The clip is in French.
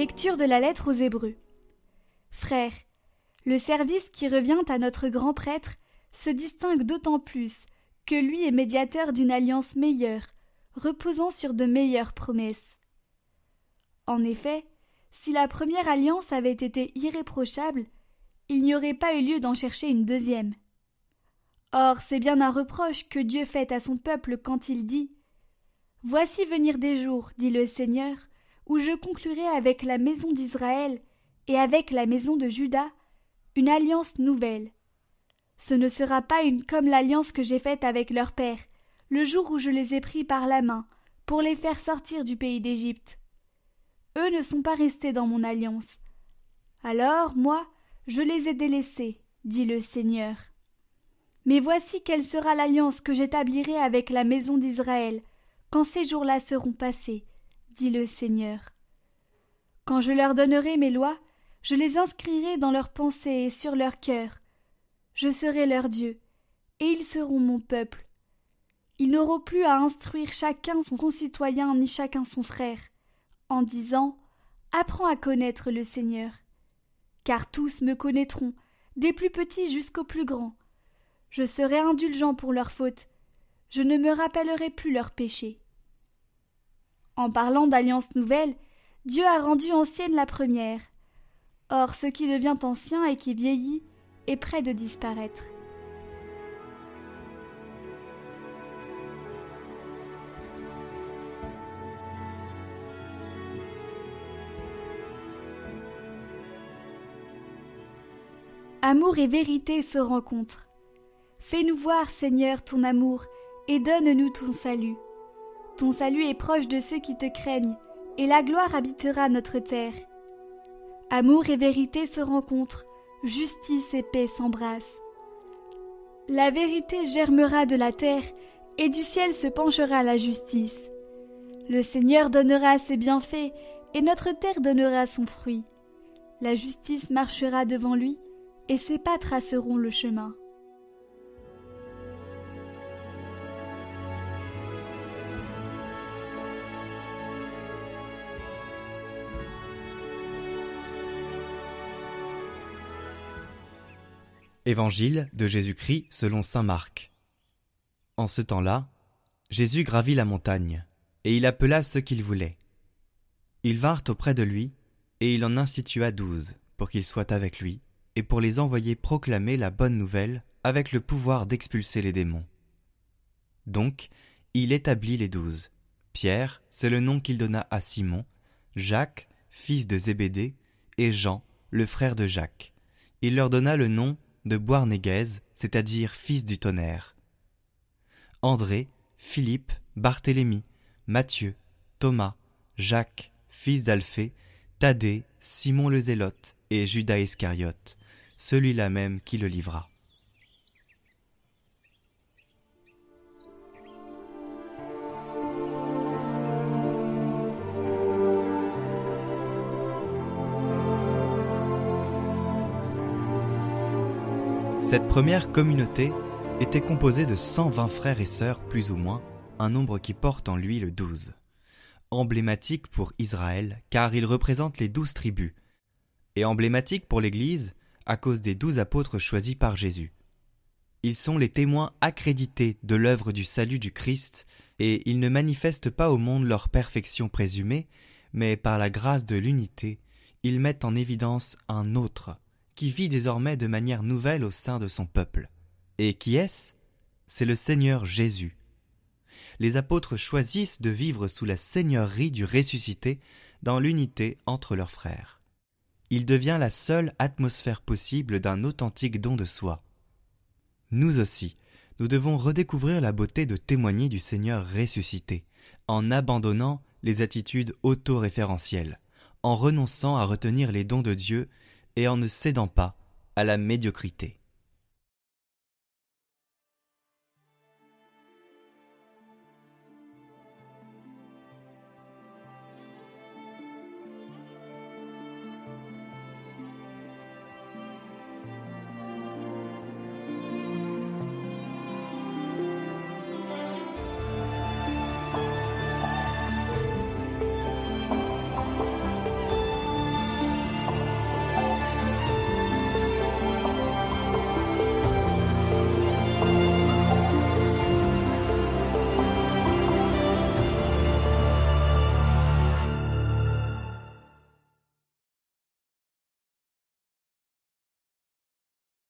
Lecture de la lettre aux Hébreux. Frères, le service qui revient à notre grand prêtre se distingue d'autant plus que lui est médiateur d'une alliance meilleure, reposant sur de meilleures promesses. En effet, si la première alliance avait été irréprochable, il n'y aurait pas eu lieu d'en chercher une deuxième. Or, c'est bien un reproche que Dieu fait à son peuple quand il dit Voici venir des jours, dit le Seigneur, où je conclurai avec la maison d'Israël et avec la maison de Juda une alliance nouvelle. Ce ne sera pas une comme l'alliance que j'ai faite avec leur père, le jour où je les ai pris par la main, pour les faire sortir du pays d'Égypte. Eux ne sont pas restés dans mon alliance. Alors, moi, je les ai délaissés, dit le Seigneur. Mais voici quelle sera l'alliance que j'établirai avec la maison d'Israël, quand ces jours-là seront passés, dit le Seigneur. Quand je leur donnerai mes lois, je les inscrirai dans leurs pensées et sur leur cœur. Je serai leur Dieu, et ils seront mon peuple. Ils n'auront plus à instruire chacun son concitoyen ni chacun son frère, en disant Apprends à connaître le Seigneur. Car tous me connaîtront, des plus petits jusqu'aux plus grands. Je serai indulgent pour leurs fautes, je ne me rappellerai plus leurs péchés. En parlant d'alliance nouvelle, Dieu a rendu ancienne la première. Or, ce qui devient ancien et qui vieillit est près de disparaître. Amour et vérité se rencontrent. Fais-nous voir, Seigneur, ton amour, et donne-nous ton salut. Ton salut est proche de ceux qui te craignent, et la gloire habitera notre terre. Amour et vérité se rencontrent, justice et paix s'embrassent. La vérité germera de la terre, et du ciel se penchera la justice. Le Seigneur donnera ses bienfaits, et notre terre donnera son fruit. La justice marchera devant lui, et ses pas traceront le chemin. Évangile de Jésus-Christ selon saint Marc. En ce temps-là, Jésus gravit la montagne, et il appela ceux qu'il voulait. Ils vinrent auprès de lui, et il en institua douze, pour qu'ils soient avec lui, et pour les envoyer proclamer la bonne nouvelle avec le pouvoir d'expulser les démons. Donc, il établit les douze. Pierre, c'est le nom qu'il donna à Simon, Jacques, fils de Zébédée, et Jean, le frère de Jacques. Il leur donna le nom de Boarnéguez, c'est-à-dire fils du tonnerre. André, Philippe, Barthélemy, Matthieu, Thomas, Jacques, fils d'Alphée, Thaddée, Simon le Zélote et Judas Iscariote, celui-là même qui le livra. Cette première communauté était composée de 120 frères et sœurs plus ou moins, un nombre qui porte en lui le douze. Emblématique pour Israël, car il représente les douze tribus, et emblématique pour l'Église à cause des douze apôtres choisis par Jésus. Ils sont les témoins accrédités de l'œuvre du salut du Christ, et ils ne manifestent pas au monde leur perfection présumée, mais par la grâce de l'unité, ils mettent en évidence un autre, vit désormais de manière nouvelle au sein de son peuple. Et qui est-ce? C'est le Seigneur Jésus. Les apôtres choisissent de vivre sous la seigneurie du ressuscité dans l'unité entre leurs frères. Il devient la seule atmosphère possible d'un authentique don de soi. Nous aussi, nous devons redécouvrir la beauté de témoigner du Seigneur ressuscité, en abandonnant les attitudes autoréférentielles, en renonçant à retenir les dons de Dieu et en ne cédant pas à la médiocrité.